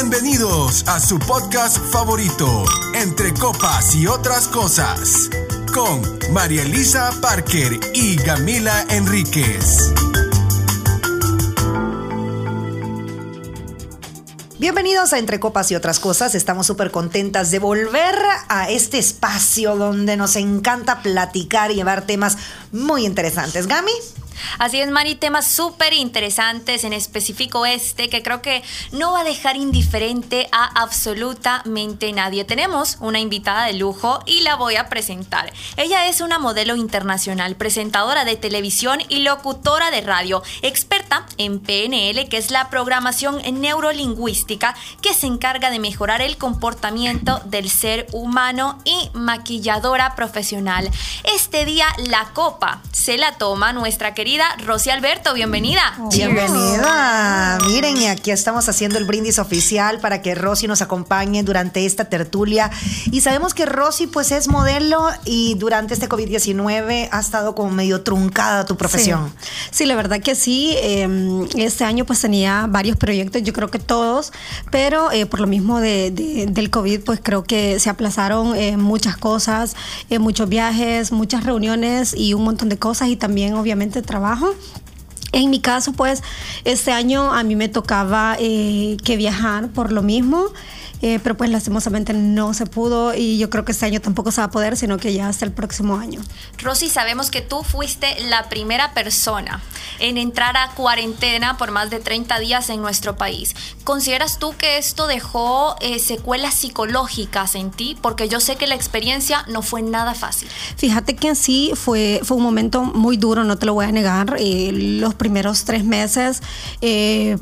Bienvenidos a su podcast favorito, Entre Copas y otras cosas, con María Elisa Parker y Camila Enríquez. Bienvenidos a Entre Copas y otras cosas. Estamos súper contentas de volver a este espacio donde nos encanta platicar y llevar temas muy interesantes. Gami. Así es, Mari, temas súper interesantes, en específico este, que creo que no va a dejar indiferente a absolutamente nadie. Tenemos una invitada de lujo y la voy a presentar. Ella es una modelo internacional, presentadora de televisión y locutora de radio, experta en PNL, que es la programación neurolingüística que se encarga de mejorar el comportamiento del ser humano y maquilladora profesional. Este día la copa se la toma nuestra querida Rosy Alberto. Bienvenida. Bienvenida. Miren, y aquí estamos haciendo el brindis oficial para que Rosy nos acompañe durante esta tertulia. Y sabemos que Rosy pues es modelo y durante este COVID-19 ha estado como medio truncada tu profesión. Sí, la verdad que sí. Em, este año pues tenía varios proyectos, yo creo que todos, pero eh, por lo mismo del COVID pues creo que se aplazaron eh, muchas cosas, eh, muchos viajes, muchas reuniones y un montón de cosas y también obviamente trabajo en mi caso, pues, este año a mí me tocaba eh, que viajar por lo mismo. Eh, pero pues lastimosamente no se pudo y yo creo que este año tampoco se va a poder, sino que ya hasta el próximo año. Rosy, sabemos que tú fuiste la primera persona en entrar a cuarentena por más de 30 días en nuestro país. ¿Consideras tú que esto dejó eh, secuelas psicológicas en ti? Porque yo sé que la experiencia no fue nada fácil. Fíjate que sí, fue, fue un momento muy duro, no te lo voy a negar. Eh, los primeros tres meses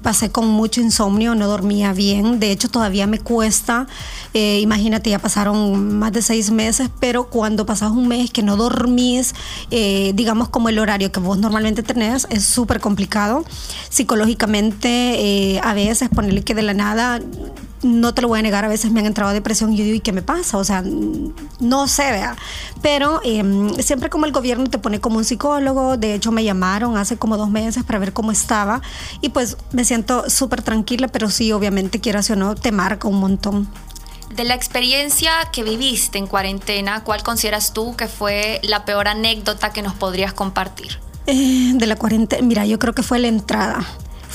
pasé con mucho insomnio, no dormía bien. De hecho, todavía me cuesta eh, imagínate, ya pasaron más de seis meses, pero cuando pasas un mes que no dormís, eh, digamos como el horario que vos normalmente tenés, es súper complicado. Psicológicamente, eh, a veces ponerle que de la nada no te lo voy a negar, a veces me han entrado depresión y yo digo, ¿y qué me pasa? O sea, no sé, vea. Pero em, siempre como el gobierno te pone como un psicólogo, de hecho me llamaron hace como dos meses para ver cómo estaba y pues me siento súper tranquila, pero sí, obviamente, quieras o no, te marca un montón. De la experiencia que viviste en cuarentena, ¿cuál consideras tú que fue la peor anécdota que nos podrías compartir? Eh, de la cuarentena, mira, yo creo que fue la entrada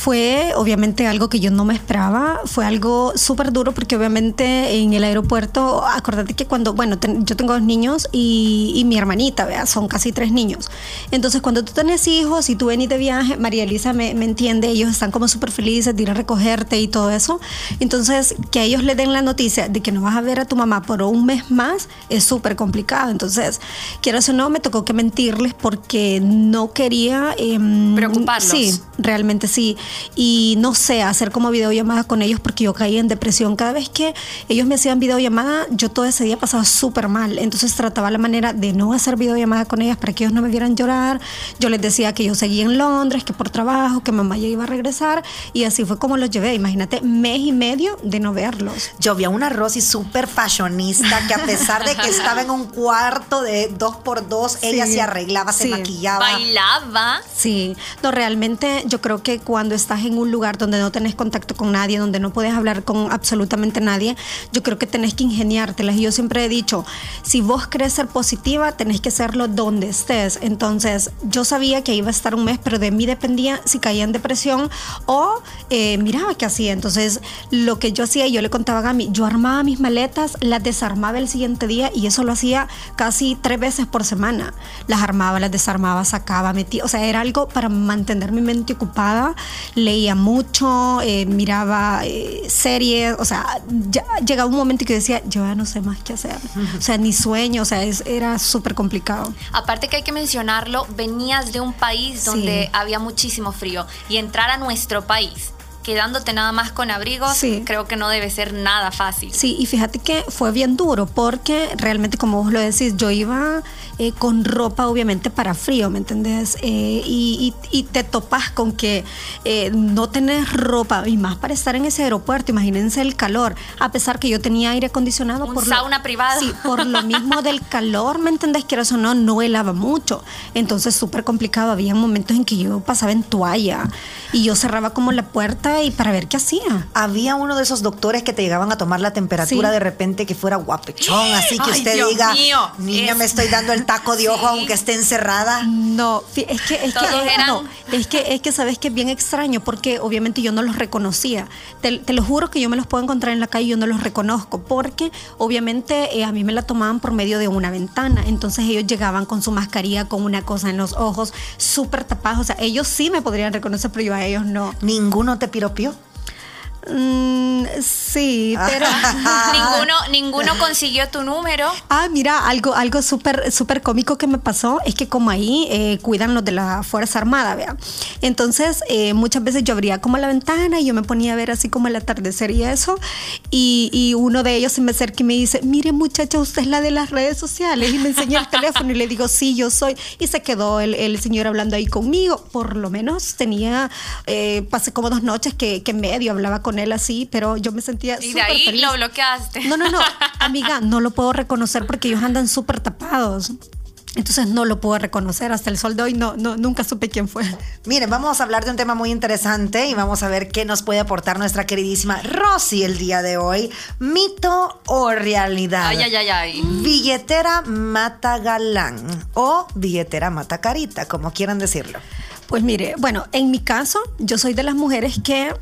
fue obviamente algo que yo no me esperaba, fue algo súper duro porque obviamente en el aeropuerto, acordate que cuando, bueno, yo tengo dos niños y, mi hermanita, vea, son casi tres niños. Entonces cuando tú tienes hijos y tú venís de viaje, María Elisa me, entiende, ellos están como súper felices de ir a recogerte y todo eso. Entonces que a ellos le den la noticia de que no vas a ver a tu mamá por un mes más es súper complicado. Entonces, quieras o no, me tocó que mentirles porque no quería... Em, Preocuparlos. Sí, realmente sí y no sé, hacer como videollamada con ellos porque yo caí en depresión. Cada vez que ellos me hacían videollamada, yo todo ese día pasaba súper mal. Entonces trataba la manera de no hacer videollamada con ellas para que ellos no me vieran llorar. Yo les decía que yo seguía en Londres, que por trabajo, que mamá ya iba a regresar y así fue como los llevé. Imagínate, mes y medio de no verlos. Yo vi a una Rosy súper fashionista que a pesar de que estaba en un cuarto de dos por dos, ella se arreglaba, se maquillaba. Bailaba. Sí, no, realmente yo creo que cuando estás en un lugar donde no tenés contacto con nadie, donde no puedes hablar con absolutamente nadie, yo creo que tenés que ingeniártelas. Y yo siempre he dicho, si vos querés ser positiva, tenés que hacerlo donde estés. Entonces, yo sabía que iba a estar un mes, pero de mí dependía si caía en depresión o eh, miraba qué hacía. Entonces, lo que yo hacía, yo le contaba a Gami, yo armaba mis maletas, las desarmaba el siguiente día y eso lo hacía casi tres veces por semana. Las armaba, las desarmaba, sacaba, metía. O sea, era algo para mantener mi mente ocupada leía mucho, eh, miraba eh, series, o sea, ya, llegaba un momento que decía, yo ya no sé más qué hacer, o sea, ni sueño, o sea, era súper complicado. Aparte que hay que mencionarlo, venías de un país donde había muchísimo frío y entrar a nuestro país quedándote nada más con abrigos, creo que no debe ser nada fácil. Sí, y fíjate que fue bien duro porque realmente, como vos lo decís, yo iba eh, con ropa obviamente para frío, ¿me entendés? Eh, y, te topas con que eh, no tenés ropa y más para estar en ese aeropuerto, imagínense el calor, a pesar que yo tenía aire acondicionado. Un por sauna privada. Sí, por lo mismo del calor, ¿me entendés? Que eso no, no helaba mucho. Entonces súper complicado, había momentos en que yo pasaba en toalla y yo cerraba como la puerta casa y para ver qué hacía. Había uno de esos doctores que te llegaban a tomar la temperatura Sí. de repente que fuera guapechón, así que Ay, usted Dios diga, mío, niña, es- me estoy dando el taco de ojo Sí. aunque esté encerrada. No, fi- es que es que, Todos es, eran- no, es que es que sabes que es bien extraño porque obviamente yo no los reconocía. Te, te lo juro que yo me los puedo encontrar en la calle y yo no los reconozco porque obviamente eh, a mí me la tomaban por medio de una ventana. Entonces ellos llegaban con su mascarilla, con una cosa en los ojos, súper tapados. O sea, ellos sí me podrían reconocer, pero yo a ellos no. ¿Ninguno te piropió? Mm, sí, pero ninguno, ninguno consiguió tu número. Ah, mira, algo, algo súper súper cómico que me pasó es que como ahí eh, cuidan los de la Fuerza Armada, vea. Entonces, eh, muchas veces yo abría como la ventana y yo me ponía a ver así como el atardecer y eso. Y, y uno de ellos se me acerca y me dice, mire muchacha, usted es la de las redes sociales. Y me enseña el teléfono y le digo, sí, yo soy. Y se quedó el, el señor hablando ahí conmigo. Por lo menos tenía, eh, pasé como dos noches que, que medio hablaba con él así, pero yo me sentía Y de ahí feliz. lo bloqueaste. No, no, no, amiga, no lo puedo reconocer porque ellos andan súper tapados. Entonces no lo puedo reconocer hasta el sol de hoy. No, no, nunca supe quién fue. Miren, vamos a hablar de un tema muy interesante y vamos a ver qué nos puede aportar nuestra queridísima Rosy el día de hoy. ¿Mito o realidad? Ay, ay, ay, ay. Billetera mata galán o billetera mata carita, como quieran decirlo. Pues mire, bueno, en mi caso, yo soy de las mujeres que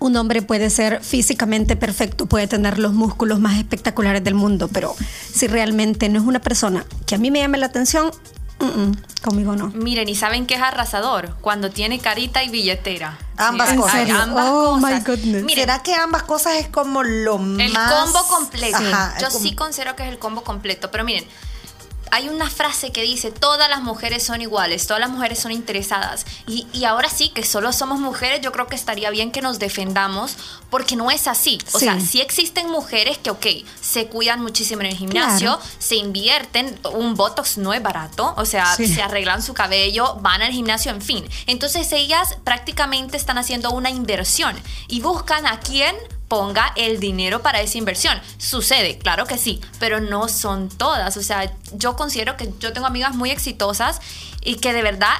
un hombre puede ser físicamente perfecto, puede tener los músculos más espectaculares del mundo, pero si realmente no es una persona que a mí me llame la atención, conmigo no. Miren, ¿y saben qué es arrasador? Cuando tiene carita y billetera. Ambas Sí, cosas. ambas Oh, my goodness. Miren, ¿Será que ambas cosas es como lo el más... combo completo. Ajá, Yo como- sí considero que es el combo completo, pero miren, hay una frase que dice, todas las mujeres son iguales, todas las mujeres son interesadas. Y, y ahora sí, que solo somos mujeres, yo creo que estaría bien que nos defendamos, porque no es así. O Sí. sea, sí existen mujeres que, ok, se cuidan muchísimo en el gimnasio, Claro. se invierten, un Botox no es barato, o sea, Sí. se arreglan su cabello, van al gimnasio, en fin. Entonces ellas prácticamente están haciendo una inversión y buscan a quién ponga el dinero para esa inversión. Sucede, claro que sí, pero no son todas. O sea, yo considero que yo tengo amigas muy exitosas y que de verdad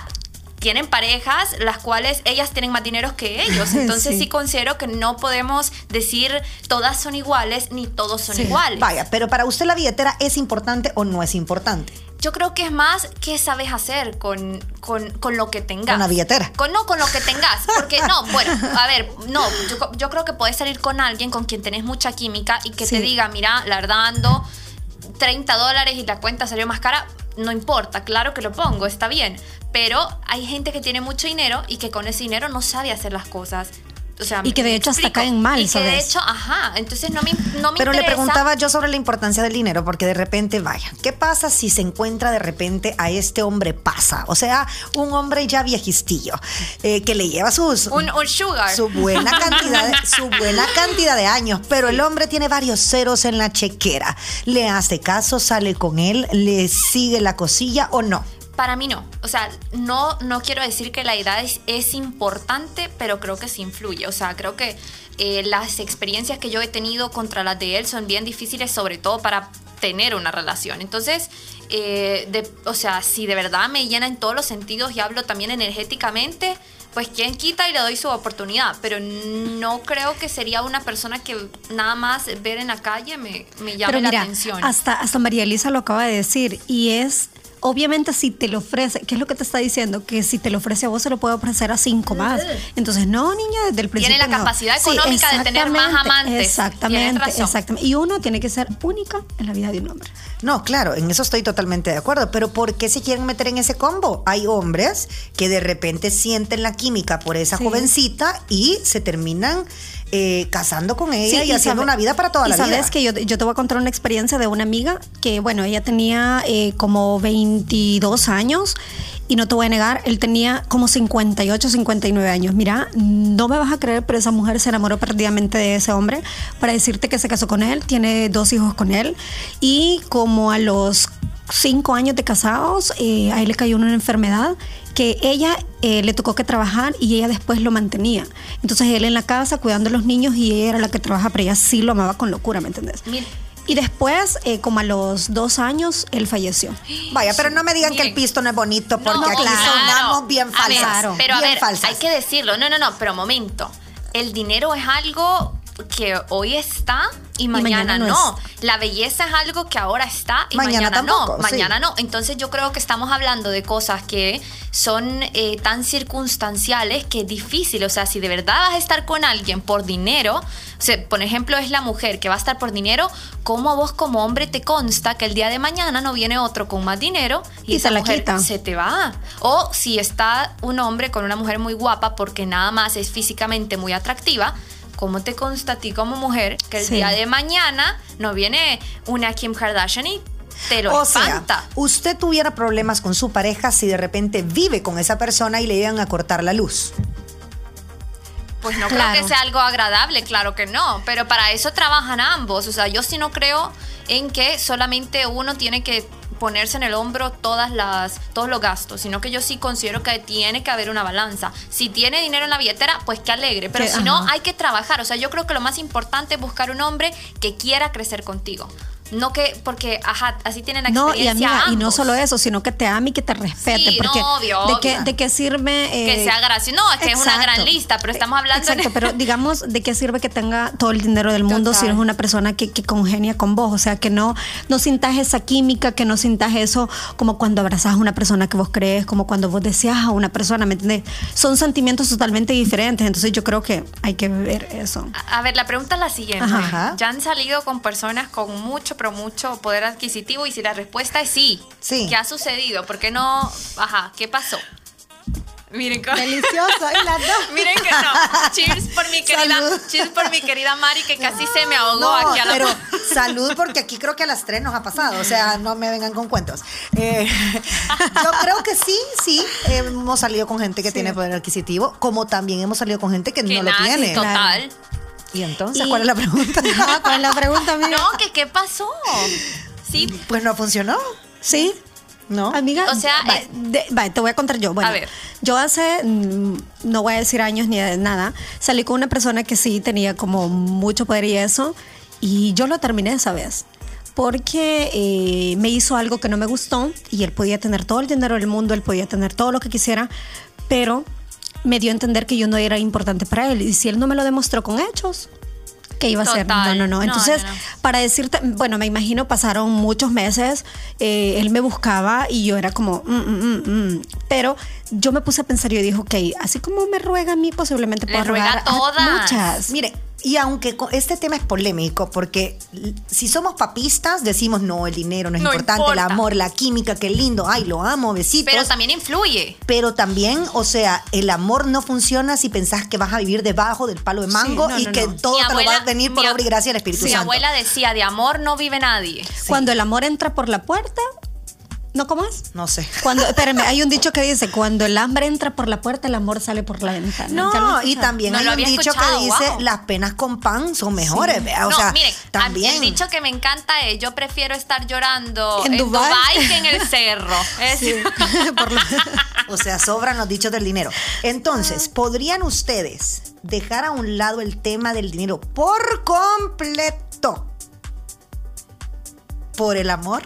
tienen parejas las cuales ellas tienen más dinero que ellos. Entonces sí, Sí. considero que no podemos decir todas son iguales ni todos son Sí. iguales. Vaya, pero para usted la billetera es importante o no es importante. Yo creo que es más qué sabes hacer con, con, con lo que tengas. Con la billetera. Con, no, con lo que tengas. Porque no, bueno, a ver, no, yo, yo creo que puedes salir con alguien con quien tenés mucha química y que te diga, mira, la verdad ando 30 dólares y la cuenta salió más cara. No importa, claro que lo pongo, está bien. Pero hay gente que tiene mucho dinero y que con ese dinero no sabe hacer las cosas. O sea, Y que de hecho hasta explico. caen mal, Y que de ¿sabes? hecho, ajá, entonces no me, no me Pero le preguntaba yo sobre la importancia del dinero, porque de repente, vaya, ¿qué pasa si se encuentra de repente a este hombre pasa? O sea, un hombre ya viejistillo, eh, que le lleva sus... Un, un sugar. Su buena, cantidad de, su buena cantidad de años, pero el hombre tiene varios ceros en la chequera. ¿Le hace caso, sale con él, le sigue la cosilla o no? Para mí no. O sea, no, no quiero decir que la edad es, es importante, pero creo que sí influye. O sea, creo que eh, las experiencias que yo he tenido contra las de él son bien difíciles, sobre todo para tener una relación. Entonces, eh, de- o sea, si de verdad me llena en todos los sentidos y hablo también energéticamente, pues quien quita y le doy su oportunidad. Pero no creo que sería una persona que nada más ver en la calle me, me llame la atención. hasta, hasta María Elisa lo acaba de decir y es... Obviamente si te lo ofrece, ¿qué es lo que te está diciendo? Que si te lo ofrece a vos se lo puede ofrecer a cinco más. Entonces, no, niña, desde el principio Tiene la no. capacidad económica de tener más amantes. Exactamente, razón. exactamente. Y uno tiene que ser única en la vida de un hombre. No, claro, en eso estoy totalmente de acuerdo, pero ¿por qué se quieren meter en ese combo? Hay hombres que de repente sienten la química por esa Sí. jovencita y se terminan eh, casando con ella Sí, y, haciendo sabe- una vida para toda y la sabes vida. que yo, yo te voy a contar una experiencia de una amiga que, bueno, ella tenía eh, como 22 años y no te voy a negar, él tenía como 58, 59 años. Mira, no me vas a creer, pero esa mujer se enamoró perdidamente de ese hombre para decirte que se casó con él, tiene dos hijos con él y como a los cinco años de casados, eh, a él le cayó una enfermedad que ella eh, le tocó que trabajar y ella después lo mantenía. Entonces él en la casa cuidando a los niños y ella era la que trabaja, pero ella sí lo amaba con locura, ¿me entendés? Mira. Y después, eh, como a los dos años, él falleció. Vaya, pero no me digan que el pisto no es bonito porque No, aquí claro. sonamos bien A ver, falsas. pero a bien ver, falsas. hay que decirlo. No, no, no, pero momento. el dinero es algo que hoy está y mañana, mañana no no. La belleza es algo que ahora está y Mañana mañana, tampoco, no. sí. Mañana no. Entonces yo creo que estamos hablando de cosas que son eh, tan circunstanciales que es difícil. O sea, si de verdad vas a estar con alguien por dinero, o sea, por ejemplo, es la mujer que va a estar por dinero, ¿cómo vos como hombre te consta que el día de mañana no viene otro con más dinero y, Y esa se la mujer quita? se te va? O si está un hombre con una mujer muy guapa porque nada más es físicamente muy atractiva, ¿cómo te consta a ti como mujer que el Sí. día de mañana no viene una Kim Kardashian y te lo O sea, espanta? usted tuviera problemas con su pareja si de repente vive con esa persona y le llegan a cortar la luz. Pues no Claro. creo que sea algo agradable, claro que no, pero para eso trabajan ambos. O sea, yo sí no creo en que solamente uno tiene que ponerse en el hombro todas las todos los gastos, sino que yo sí considero que tiene que haber una balanza. Si tiene dinero en la billetera, pues que alegre, pero Que- si no hay que trabajar, o sea, yo creo que lo más importante es buscar un hombre que quiera crecer contigo. No que porque ajá, así tienen la No, y experiencia amiga, y no ambos. solo eso, sino que te ame y que te respete. Sí, porque no, obvio, de, qué, obvio. de qué sirve. Que eh, sea gracioso. No, es que es una gran lista, pero estamos hablando de- Exacto, pero digamos, ¿de qué sirve que tenga todo el dinero del mundo si eres una persona que, que congenia con vos? O sea, que no, no sintas esa química, que no sintas eso como cuando abrazas a una persona que vos crees, como cuando vos deseas a una persona, ¿me entiendes? Son sentimientos totalmente diferentes, entonces yo creo que hay que ver eso. A a ver, la pregunta es la siguiente. Ajá. ¿Ya han salido con personas con mucho, pero mucho poder adquisitivo? Y si la respuesta es sí, Sí. ¿qué ha sucedido? ¿Por qué no? Ajá, ¿qué pasó? Miren, co- Delicioso, y las dos. Miren que no. Cheers por mi querida, Salud. cheers por mi querida Mari que casi se me ahogó No, aquí a la pero salud porque aquí creo que a las tres nos ha pasado, o sea, no me vengan con cuentos. Eh, yo creo que sí, sí, hemos salido con gente que tiene poder adquisitivo, como también hemos salido con gente que, que no lo tiene. Total. Y entonces, Y- ¿cuál es la pregunta? Ah, ¿Cuál es la pregunta, amiga? No, que qué pasó. Sí, Pues no funcionó, Sí. ¿no? Amiga, O sea, va, es- de- va, te voy a contar yo. Bueno, A ver. yo hace, mm, no voy a decir años ni de nada, salí con una persona que sí tenía como mucho poder y eso, y yo lo terminé esa vez. Porque eh, me hizo algo que no me gustó y él podía tener todo el dinero del mundo, él podía tener todo lo que quisiera, pero me dio a entender que yo no era importante para él. Y si él no me lo demostró con hechos, ¿qué iba a hacer? No, no, no. Entonces, no, no. para decirte, bueno, me imagino pasaron muchos meses, eh, él me buscaba y yo era como, mm, mm, mm, mm. pero yo me puse a pensar y yo dije, ok, así como me ruega a mí, posiblemente Le puedo ruega a todas. muchas. Mire, y aunque este tema es polémico, porque si somos papistas, decimos no, el dinero no es No importante, el amor, la química, qué lindo, ay, lo amo, besitos. pero también influye. Pero también, o sea, el amor no funciona si pensás que vas a vivir debajo del palo de mango no, y no, que no. todo Mi te lo va a venir por mi obra y gracia del Espíritu Mi Santo. abuela decía, de amor no vive nadie. Cuando el amor entra por la puerta, ¿no cómo es? No sé. Cuando, espérame, hay un dicho que dice, cuando el hambre entra por la puerta, el amor sale por la ventana. ¿Ya lo No, y también No hay lo un había dicho escuchado, que dice wow. las penas con pan son mejores. vea, O no, sea, miren, también. el dicho que me encanta es yo prefiero estar llorando ¿En en, Dubái? Dubái que en el cerro. Lo- O sea, sobran los dichos del dinero. Entonces, ¿podrían ustedes dejar a un lado el tema del dinero por completo? ¿Por el amor?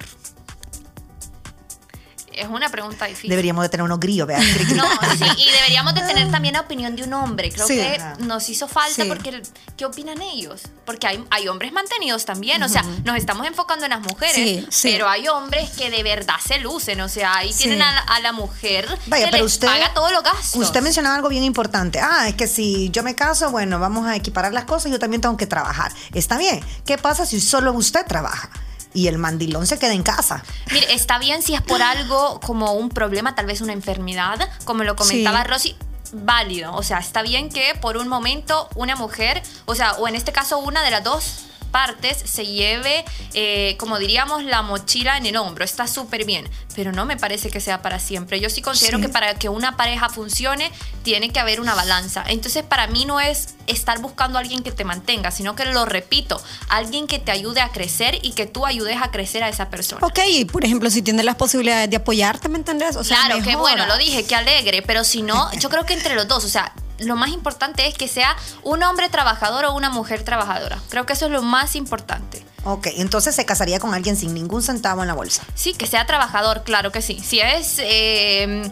Es una pregunta difícil. Deberíamos de tener unos grillos, vea. No, sí, y deberíamos de tener también la opinión de un hombre. Creo Sí. que Ajá. nos hizo falta Sí. porque ¿qué opinan ellos? Porque hay, hay hombres mantenidos también, o sea, nos estamos enfocando en las mujeres, Sí, sí. pero hay hombres que de verdad se lucen, o sea, ahí tienen a, la- a la mujer Vaya, que pero les usted paga todos los gastos. Usted mencionaba algo bien importante. Ah, es que si yo me caso, bueno, vamos a equiparar las cosas, yo también tengo que trabajar. Está bien. ¿Qué pasa si solo usted trabaja y el mandilón se queda en casa? Mire, está bien si es por algo como un problema, tal vez una enfermedad, como lo comentaba Sí. Rosy. Válido, o sea, está bien que por un momento una mujer, o sea, o en este caso una de las dos partes se lleve, eh, como diríamos, la mochila en el hombro. Está súper bien, pero no me parece que sea para siempre. Yo sí considero Sí. que para que una pareja funcione tiene que haber una balanza. Entonces, para mí no es estar buscando a alguien que te mantenga, sino que lo repito, alguien que te ayude a crecer y que tú ayudes a crecer a esa persona. Ok, y por ejemplo, si tienes las posibilidades de apoyarte, ¿me entendés? O sea, Claro, qué mejora. bueno, lo dije, qué alegre, pero si no, yo creo que entre los dos, o sea, lo más importante es que sea un hombre trabajador o una mujer trabajadora. Creo que eso es lo más importante. Ok, entonces se casaría con alguien sin ningún centavo en la bolsa. Sí, que sea trabajador, claro que sí. Si es eh,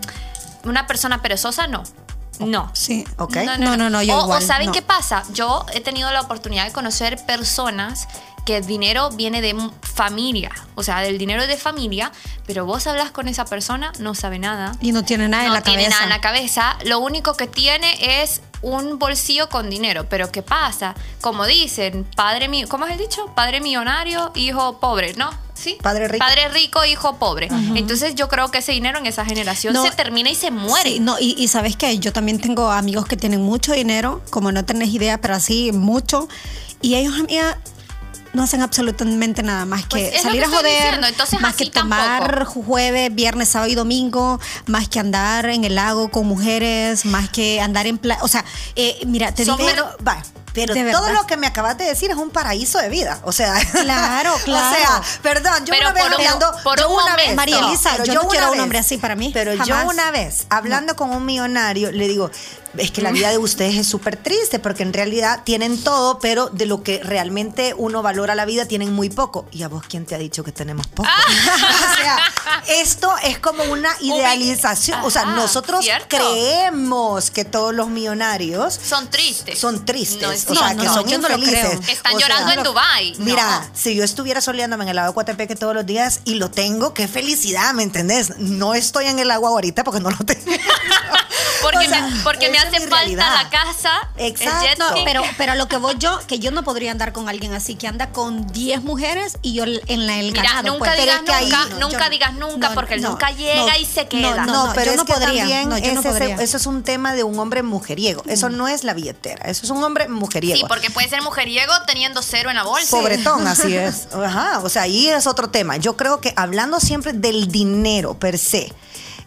una persona perezosa, no. No. Sí. Ok. No, no, no, yo o, o igual, ¿saben no. qué pasa? Yo he tenido la oportunidad de conocer personas que el dinero viene de familia, o sea, del dinero de familia, pero vos hablas con esa persona, no sabe nada. Y no tiene nada en no la tiene cabeza. nada en la cabeza. Lo único que tiene es un bolsillo con dinero. Pero ¿qué pasa? Como dicen, padre mío, ¿cómo es el dicho? Padre millonario, hijo pobre, ¿no? ¿Sí? Padre rico. Padre rico, hijo pobre. Entonces yo creo que ese dinero en esa generación No. se termina y se muere. Sí, no, y, y sabes que yo también tengo amigos que tienen mucho dinero, como no tenés idea, pero así mucho. Y ellos, amiga, no hacen absolutamente nada más Pues que salir a joder, entonces más que tomar tampoco. jueves, viernes, sábado y domingo, más que andar en el lago con mujeres, más que andar en playa. O sea, eh, mira, te digo. Pero, va, pero De todo verdad. lo que me acabas de decir es un paraíso de vida. O sea, Claro, claro. O sea, perdón, yo Pero una vez por un- hablando. por yo un una momento. vez, María Elisa, yo no quiero un hombre así para mí, Pero yo una vez, hablando con un millonario, le digo. Es que la vida de ustedes es súper triste porque en realidad tienen todo, pero de lo que realmente uno valora la vida tienen muy poco. ¿Y a vos quién te ha dicho que tenemos poco? o sea, esto es como una idealización. o sea, Ajá, nosotros ¿cierto? creemos que todos los millonarios Son tristes. son tristes, No es o sea, que son yo no lo infelices. creo. Que están O sea, llorando en Dubái. Mira, si yo estuviera soleándome en el lago de Coatepeque todos los días y lo tengo, qué felicidad, ¿me entendés? No estoy en el agua ahorita porque no lo tengo. Porque, O sea, me, porque me hace falta realidad. la casa, Exacto. el jet pero, pero a lo que voy yo, que yo no podría andar con alguien así, que anda con 10 mujeres y yo en la el Mira, ganado. nunca pues. digas ahí- nunca, no, nunca yo- digas nunca, no, porque no, nunca llega no, y se queda. No, no, pero yo es que podría, también no, yo no ese- ese- podría. eso es un tema de un hombre mujeriego. Eso no es la billetera, eso es un hombre mujeriego. Sí, porque puede ser mujeriego teniendo cero en la bolsa. Pobretón, así es. Ajá, o sea, ahí es otro tema. Yo creo que hablando siempre del dinero per se,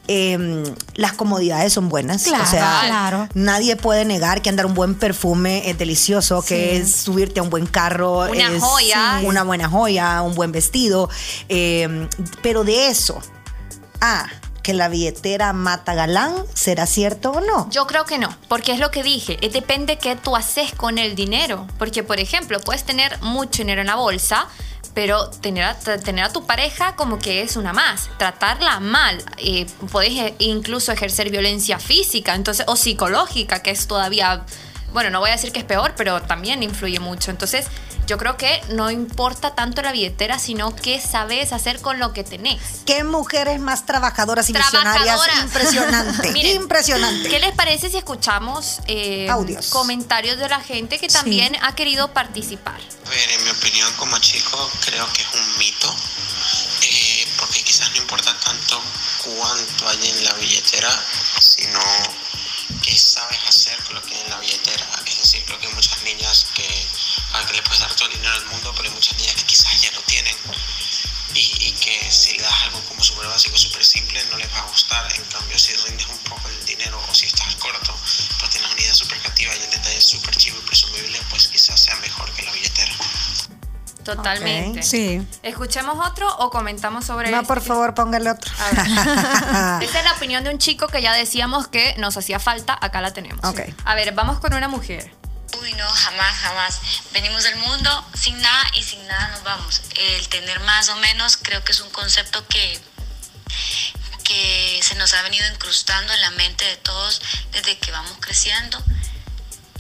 eh, las comodidades son buenas. Claro, o sea, claro. nadie puede negar que andar un buen perfume es delicioso, que es subirte a un buen carro, Una es joya. una buena joya, un buen vestido. eh, pero de eso, ah, que la billetera mata galán, ¿será cierto o no? Yo creo que no, porque es lo que dije, eh, depende qué tú haces con el dinero. Porque, por ejemplo, puedes tener mucho dinero en la bolsa, pero tener a, tener a tu pareja como que es una más, tratarla mal. Eh, puedes eh, incluso ejercer violencia física entonces, o psicológica, que es todavía, bueno, no voy a decir que es peor, pero también influye mucho. Entonces, yo creo que no importa tanto la billetera, sino qué sabes hacer con lo que tenés. ¿Qué mujeres más trabajadoras y visionarias? Impresionante, Miren, impresionante. ¿Qué les parece si escuchamos eh, Audios. comentarios de la gente que también ha querido participar? A ver, en mi opinión como chico creo que es un mito, eh, porque quizás no importa tanto cuánto hay en la billetera, sino qué sabes hacer con lo que hay en la billetera. Es decir, creo que Totalmente. Ok. Sí. ¿Escuchemos otro o comentamos sobre No, este? por favor, póngale otro. A ver. Esta es la opinión de un chico que ya decíamos que nos hacía falta, acá la tenemos. Ok. A ver, vamos con una mujer. Uy, no, jamás, jamás. Venimos del mundo sin nada y sin nada nos vamos. El tener más o menos creo que es un concepto que, que se nos ha venido incrustando en la mente de todos desde que vamos creciendo.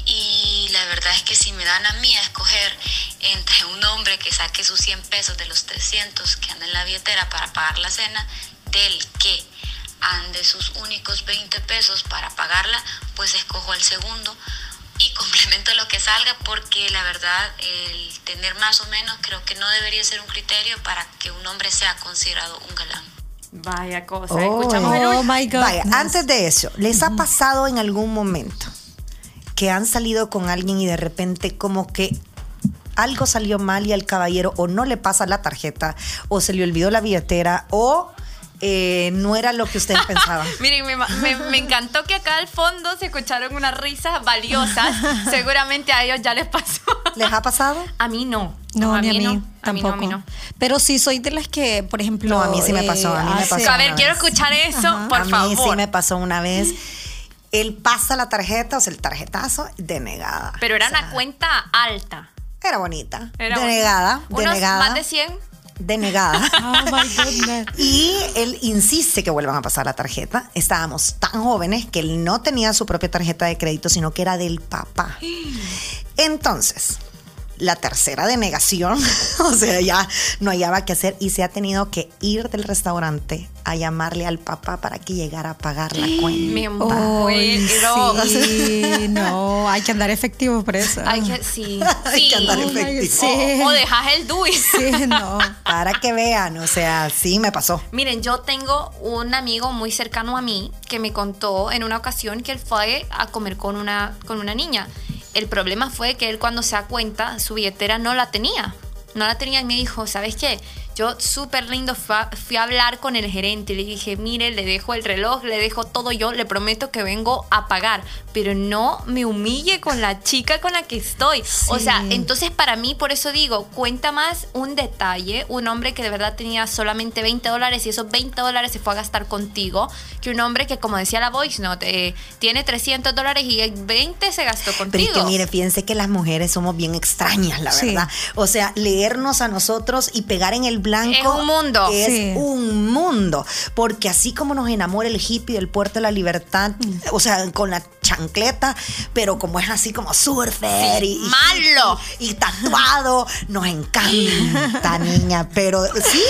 Y la verdad es que si me dan a mí a escoger entre un hombre que saque sus 100 pesos de los 300 que anda en la billetera para pagar la cena, del que ande sus únicos 20 pesos para pagarla, pues escojo el segundo y complemento lo que salga porque la verdad el tener más o menos creo que no debería ser un criterio para que un hombre sea considerado un galán. Vaya cosa. Oh. Escuchamos el Oh my God. Vaya, antes de eso, ¿les ha pasado en algún momento que han salido con alguien y de repente como que algo salió mal y al caballero o no le pasa la tarjeta o se le olvidó la billetera o eh, no era lo que ustedes pensaban? Miren, me, me- me encantó que acá al fondo se escucharon unas risas valiosas. Seguramente a ellos ya les pasó. ¿Les ha pasado? A mí no. No, ni a mí, no. A mí no, tampoco. a mí no. Pero sí soy de las que, por ejemplo. No, a mí sí me eh, pasó, a mí me pasó. A ver, quiero escuchar eso, por a mí favor. sí me pasó una vez. Él pasa la tarjeta, o sea, el tarjetazo, denegada. Pero era O sea, una cuenta alta. Era bonita. Era denegada, bonita. Unos denegada. más de 100. denegada. Oh my goodness. Y él insiste que vuelvan a pasar la tarjeta. Estábamos tan jóvenes que él no tenía su propia tarjeta de crédito, sino que era del papá. Entonces, la tercera denegación, o sea, ya no hallaba qué hacer y se ha tenido que ir del restaurante a llamarle al papá para que llegara a pagar la cuenta. Me muero. sí, no, hay que andar efectivo por eso. Hay que, sí, Hay sí. que andar efectivo. Sí. O, o dejas el DUI. Sí, no. Para que vean, o sea, sí me pasó. Miren, yo tengo un amigo muy cercano a mí que me contó en una ocasión que él fue a comer con una, con una niña. El problema fue que él cuando se da cuenta, su billetera no la tenía. No la tenía y me dijo, ¿sabes qué? Yo súper lindo fui a, fui a hablar con el gerente. Le dije, mire, le dejo el reloj, le dejo todo yo, le prometo que vengo a pagar. Pero no me humille con la chica con la que estoy. O sea, entonces para mí, por eso digo, cuenta más un detalle, un hombre que de verdad tenía solamente 20 dólares y esos 20 dólares se fue a gastar contigo, que un hombre que, como decía la voice note, eh, tiene 300 dólares y 20 se gastó Pero contigo. es que mire, fíjense que las mujeres somos bien extrañas, la Sí. verdad. O sea, leernos a nosotros y pegar en el blanco. Es un mundo. Es Sí. un mundo. Porque así como nos enamora el hippie del puerto de la libertad, o sea, con la chancleta, pero como es así como surfer Sí, y, malo. y tatuado, nos encanta, niña. Pero sí,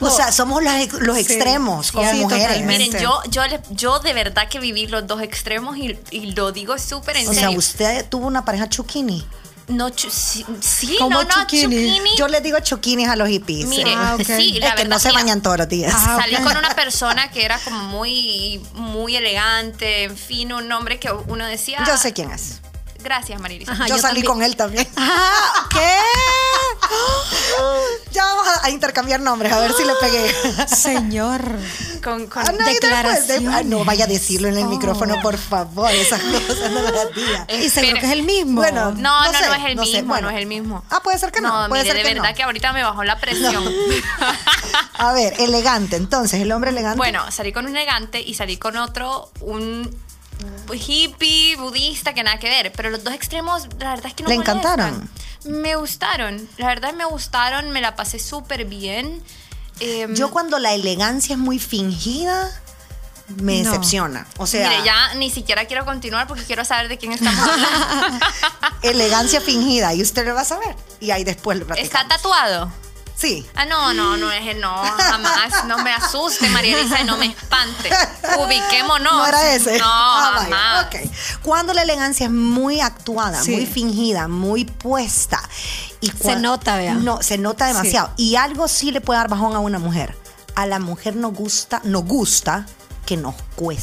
o sea, somos las los Sí. extremos como Sí, mujeres. totalmente. Miren, yo, yo, yo de verdad que viví los dos extremos y, y lo digo súper en O sea, serio. usted tuvo una pareja chuquini. No, sí, sí, ¿Cómo no, no. Yo les digo chuquinis a los hippies. Mire, Ah, sí, es la que verdad, no se mira, bañan todos los días. Ah, Salí con una persona que era como muy, muy elegante, en fin, un hombre que uno decía. Yo sé quién es. Gracias, Marilisa. Ajá. yo, yo salí también. con él también. Ah, ¿Qué? ya vamos a, a intercambiar nombres, a ver si le pegué. Señor. Con, con- Ah, no, Declaraciones. ah, no vaya a decirlo en el Oh. micrófono, por favor. Esas cosas no las diga. Y seguro que es el mismo. Bueno, No, no, no, sé, es el no sé. mismo, Bueno. no es el mismo. Ah, puede ser que no. puede mire, ser de que verdad no. que ahorita me bajó la presión. A ver, elegante. Entonces, el hombre elegante. bueno, salí con un elegante y salí con otro, un hippie, budista, que nada que ver. Pero los dos extremos, la verdad es que no ¿Le molestan. encantaron? Me gustaron. La verdad me gustaron, me la pasé súper bien. Em, yo cuando la elegancia es muy fingida, me No. decepciona. O sea, Mire, ya ni siquiera quiero continuar porque quiero saber de quién estamos hablando. elegancia fingida. Y usted lo va a saber. Y ahí después lo ¿Está platicamos. tatuado? Sí. Ah, no, no, no es no, jamás. No me asuste, María Elisa, y no me espante. Ubiquémonos. No era ese. No, Ah, jamás. ok. Cuando la elegancia es muy actuada, Sí. muy fingida, muy puesta. Y Se nota, vea. No, se nota demasiado. Y algo sí le puede dar bajón a una mujer. A la mujer nos gusta, nos gusta que nos cueste.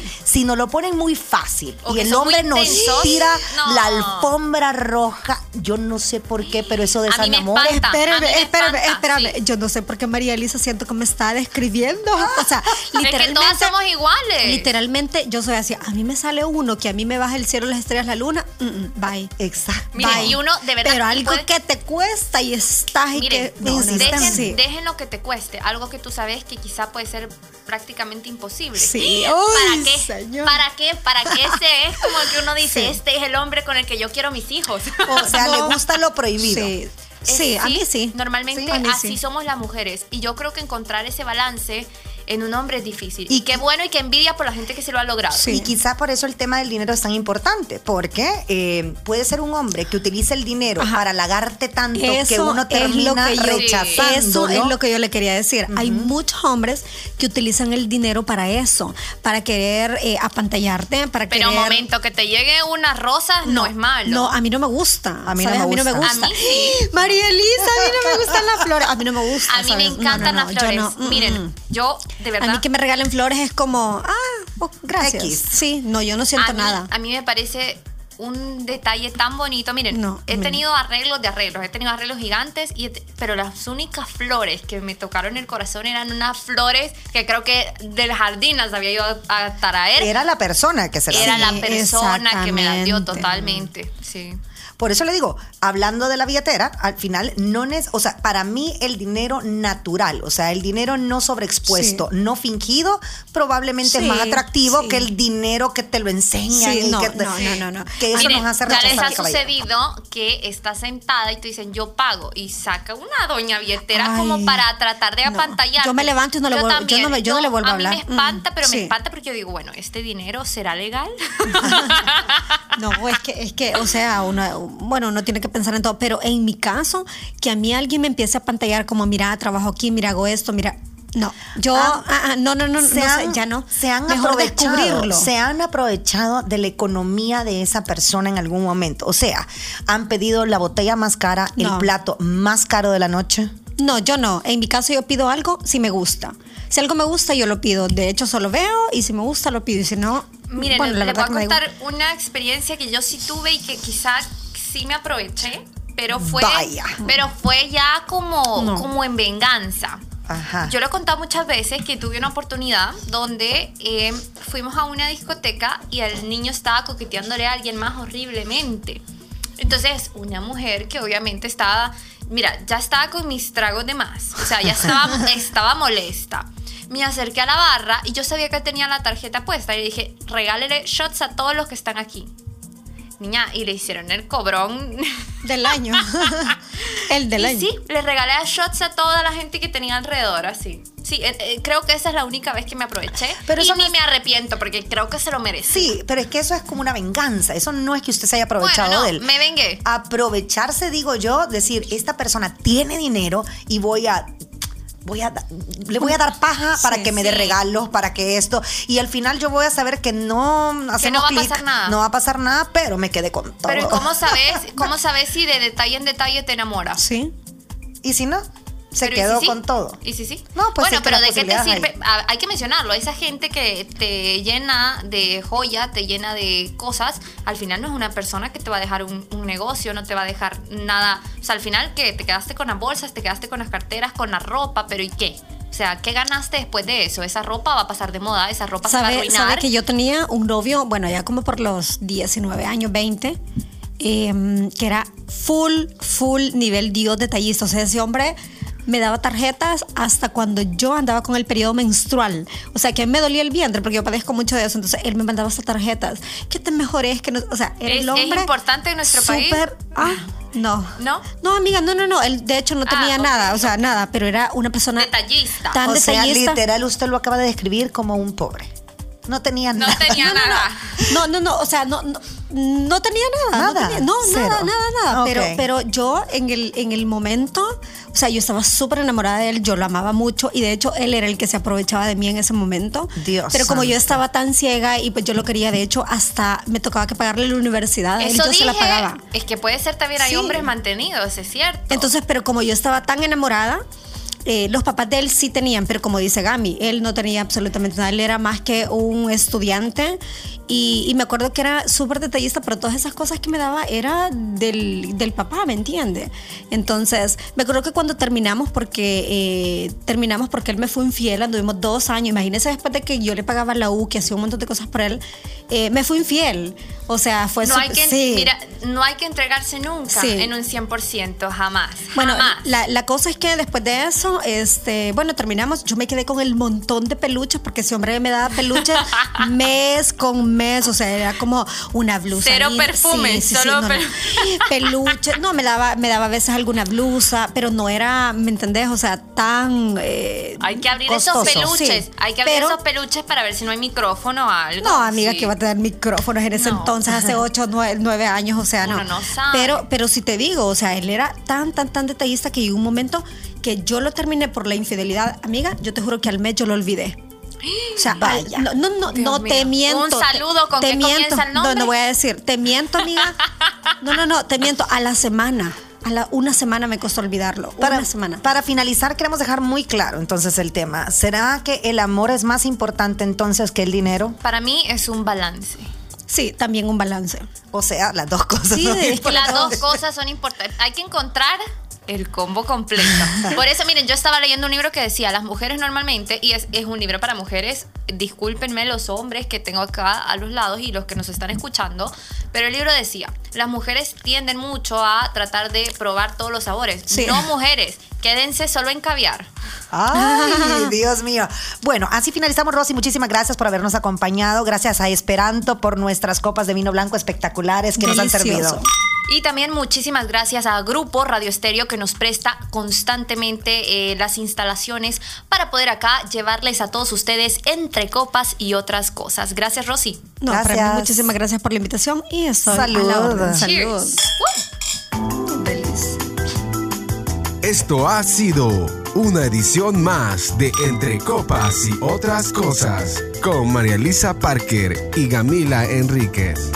Sí. Si nos lo ponen muy fácil O y el hombre nos tira No. la alfombra roja, yo no sé por qué, pero eso A mí me desenamora. espanta. a mí Espérame, me espérame, espérame. sí. Yo no sé por qué María Elisa siento que me está describiendo. O sea, Es que literalmente. todas somos iguales. Literalmente, yo soy así. A mí me sale uno que a mí me baja el cielo, las estrellas, la luna. mm, mm, bye. Exacto. Miren, Bye. y uno de verdad Pero algo puede- que te cuesta y estás y Miren, que. No, dejen, sí. dejen lo que te cueste, algo que tú sabes que quizá puede ser prácticamente imposible. Sí. ¿Para qué? señor. ¿Para qué? ¿Para qué ese es como que uno dice, Sí. este es el hombre con el que yo quiero mis hijos? O sea, le gusta lo prohibido. Sí, Eh, sí, a mí sí. Normalmente Sí, mí así sí. somos las mujeres. Y yo creo que encontrar ese balance en un hombre es difícil. Y Y, qué bueno y qué envidia por la gente que se lo ha logrado. Sí. Y quizá por eso el tema del dinero es tan importante, porque eh, puede ser un hombre que utilice el dinero Ajá. para halagarte tanto que uno termina es lo que yo, rechazándolo. Eso es lo que yo le quería decir. Hay muchos hombres que utilizan el dinero para eso, para querer eh, apantallarte, para Pero un querer. momento, que te llegue unas rosas no, es malo. No, a mí no me gusta. A mí no me A mí no me gusta. gusta. A mí sí. María Elisa, a mí no me gustan las flores. A mí no me gusta. A mí me encantan no, no, las yo flores. no, mm, Miren, mm. yo de verdad. A mí que me regalen flores es como, ah, oh, gracias. X. Sí, no, yo no siento a mí, nada. A mí me parece un detalle tan bonito. Miren, No, he tenido arreglos de arreglos, he tenido arreglos gigantes, y pero las únicas flores que me tocaron el corazón eran unas flores que creo que del jardín las había ido a, a traer. Era la persona que se la Era Sí, la persona que me las dio totalmente. Sí. Por eso le digo, hablando de la billetera, al final no es, o sea, para mí el dinero natural, o sea, el dinero no sobreexpuesto, no fingido, probablemente es más Sí, atractivo sí. que el dinero que te lo enseñan. Sí, y no, que, no, no, no, no. Que eso Miren, nos hace ya les rechazar ha sucedido que está sentada y tú dicen yo pago y saca una doña billetera Ay, como para tratar de no. apantallar. Yo me levanto y no le vuelvo- yo no yo no le vuelvo a mí me hablar. espanta, Mm, pero sí. me espanta porque yo digo, bueno, este dinero será legal. No, es que, es que, o sea, uno, bueno, uno tiene que pensar en todo, pero en mi caso, que a mí alguien me empiece a pantallar como, mira, trabajo aquí, mira, hago esto, mira, no, yo, Ah, ah, ah, no, no, no, no sé, ya no. Se han Mejor aprovechado, descubrirlo. se han aprovechado de la economía de esa persona en algún momento. O sea, han pedido la botella más cara, el No. plato más caro de la noche. No, yo no. En mi caso yo pido algo si me gusta. Si algo me gusta, yo lo pido. De hecho, solo veo y si me gusta, lo pido. Y si no, Miren, bueno, la les voy a contar una experiencia que yo sí tuve y que quizás sí me aproveché, pero fue, Vaya. pero fue ya como, No. como en venganza. Ajá. Yo lo he contado muchas veces que tuve una oportunidad donde eh, fuimos a una discoteca y el niño estaba coqueteándole a alguien más horriblemente. Entonces, una mujer que obviamente estaba, mira, ya estaba con mis tragos de más, o sea, ya estaba, estaba molesta. Me acerqué a la barra y yo sabía que tenía la tarjeta puesta y le dije, regálele shots a todos los que están aquí. Niña, y le hicieron el cobrón. Del año. el del Y año. sí, les regalé shots a toda la gente que tenía alrededor, así. Sí, eh, eh, creo que esa es la única vez que me aproveché. Pero y eso ni es- me arrepiento porque creo que se lo merece. Sí, pero es que eso es como una venganza. Eso no es que usted se haya aprovechado Bueno, no, de él. me vengué. Aprovecharse, digo yo, decir, esta persona tiene dinero y voy a. Voy a, le voy a dar paja para Sí, que me dé sí. regalos, para que esto. Y al final yo voy a saber que no hacemos va a pasar nada. No va a pasar nada, pero me quedé con todo. Pero ¿y ¿cómo sabes, cómo sabes si de detalle en detalle te enamoras? Sí. y si no, se Pero, ¿y quedó sí? con todo. ¿Y si sí? No, pues bueno, sí, pero ¿de qué te sirve? Ah, Hay que mencionarlo. Esa gente que te llena de joya, te llena de cosas, al final no es una persona que te va a dejar un, un negocio, no te va a dejar nada. O sea, al final, que ¿Te quedaste con las bolsas, te quedaste con las carteras, con la ropa, pero ¿y qué? O sea, ¿qué ganaste después de eso? Esa ropa va a pasar de moda, esa ropa se va a ¿Sabe, arruinar. sabe que yo tenía un novio, bueno, ya como por los 19 años, 20, eh, que era full, full nivel Dios detallista. O sea, ese hombre me daba tarjetas hasta cuando yo andaba con el periodo menstrual. O sea, que a mí me dolía el vientre porque yo padezco mucho de eso. Entonces, él me mandaba hasta tarjetas. ¿Qué te mejores? Que no, o sea, era ¿Es- el es hombre. importante en nuestro país? súper- Ah, no. ¿No? No, amiga, no, no, no. Él de hecho no Ah, tenía nada. O sea, nada. Pero era una persona. Detallista. Tan o sea, detallista. literal, usted lo acaba de describir como un pobre. No tenía No nada. tenía No, no, nada. No, no, no, o sea, no, no, no tenía nada. Nada, No, tenía- no, nada, nada, nada. Ok. Pero, pero yo en el, en el momento, o sea, yo estaba súper enamorada de él, yo lo amaba mucho y de hecho él era el que se aprovechaba de mí en ese momento. Dios Pero como yo estaba tan ciega y pues yo lo quería, de hecho, hasta me tocaba que pagarle la universidad, él, Eso yo se la dije, pagaba. es que puede ser también hay Sí. hombres mantenidos, es cierto. Entonces, pero como yo estaba tan enamorada, eh, los papás de él sí tenían, pero como dice Gami, él no tenía absolutamente nada, él era más que un estudiante y, y me acuerdo que era súper detallista, pero todas esas cosas que me daba era del, del papá, ¿me entiende? Entonces, me acuerdo que cuando terminamos, porque eh, terminamos porque él me fue infiel, anduvimos dos años, imagínense después de que yo le pagaba la U, que hacía un montón de cosas por él, eh, me fue infiel. O sea, fue no hay que, sí. mira, no hay que entregarse nunca Sí. en un 100%, jamás. Bueno, jamás. la, la cosa es que después de eso, este, bueno, terminamos. Yo me quedé con el montón de peluches porque ese hombre me daba peluches mes con mes. O sea, era como una blusa. Cero linda. perfume, solo no, no. per- peluche. No, me daba, me daba a veces alguna blusa, pero no era, ¿me entendés? O sea, tan. eh, hay que abrir costoso, esos peluches. sí. hay que abrir Pero- esos peluches para ver si no hay micrófono o algo. No, amiga, Sí. que va a tener micrófonos en ese No. entonces, hace 8, 9, años, o sea, no sabe. Pero, pero si te digo, o sea, él era tan, tan, tan detallista que llegó un momento que yo lo terminé por la infidelidad. Amiga, yo te juro que al mes yo lo olvidé. O sea, Vaya. no, no, no, Dios no mío. te miento. Un saludo, ¿con te miento. comienza el No, nombre? no voy a decir. Te miento, amiga. No, no, no, te miento. A la semana. A la una semana me costó olvidarlo. Para, una semana. para finalizar, queremos dejar muy claro entonces el tema. ¿Será que el amor es más importante entonces que el dinero? Para mí es un balance. Sí, también un balance. O sea, las dos cosas. Sí, son es que las dos cosas son importantes. Hay que encontrar el combo completo. Por eso, miren, yo estaba leyendo un libro que decía, las mujeres normalmente, y es, es un libro para mujeres, discúlpenme los hombres que tengo acá a los lados y los que nos están escuchando, pero el libro decía, las mujeres tienden mucho a tratar de probar todos los sabores. Sí. No mujeres, quédense solo en caviar. Ay, Dios mío. Bueno, así finalizamos, Rosy. Muchísimas gracias por habernos acompañado. Gracias a Esperanto por nuestras copas de vino blanco espectaculares que nos han servido. Y también muchísimas gracias a Grupo Radio Estéreo que nos presta constantemente eh, las instalaciones para poder acá llevarles a todos ustedes entre copas y otras cosas. Gracias, Rosy. No, para Gracias. mí muchísimas gracias por la invitación y estoy a Salud. la orden. Cheers. Salud. Esto ha sido una edición más de Entre Copas y otras cosas con María Elisa Parker y Gamila Enríquez.